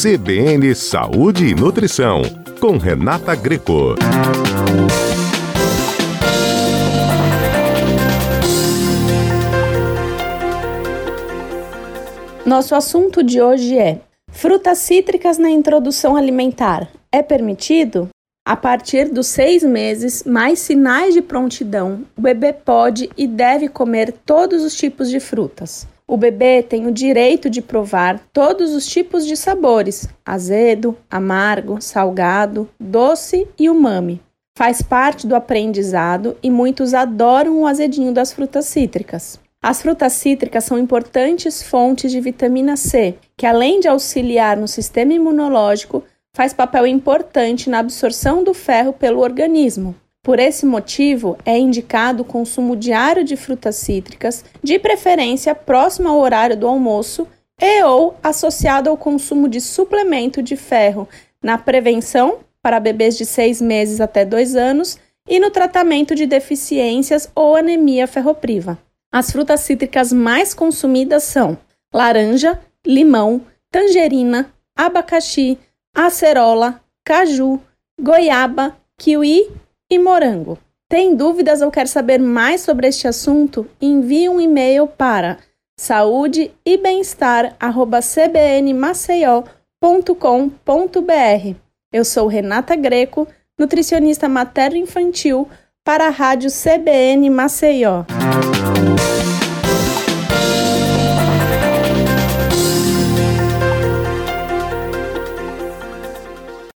CBN Saúde e Nutrição, com Renata Greco. Nosso assunto de hoje é: frutas cítricas na introdução alimentar é permitido? A partir dos seis meses, mais sinais de prontidão, o bebê pode e deve comer todos os tipos de frutas. O bebê tem o direito de provar todos os tipos de sabores: azedo, amargo, salgado, doce e umami. Faz parte do aprendizado e muitos adoram o azedinho das frutas cítricas. As frutas cítricas são importantes fontes de vitamina C, que além de auxiliar no sistema imunológico, faz papel importante na absorção do ferro pelo organismo. Por esse motivo, é indicado o consumo diário de frutas cítricas, de preferência próximo ao horário do almoço e ou associado ao consumo de suplemento de ferro na prevenção para bebês de 6 meses até 2 anos e no tratamento de deficiências ou anemia ferropriva. As frutas cítricas mais consumidas são laranja, limão, tangerina, abacaxi, acerola, caju, goiaba, kiwi e morango. Tem dúvidas ou quer saber mais sobre este assunto? Envie um e-mail para saúde e bem-estar@cbnmaceió.com.br. Eu sou Renata Greco, nutricionista materno-infantil para a Rádio CBN Maceió.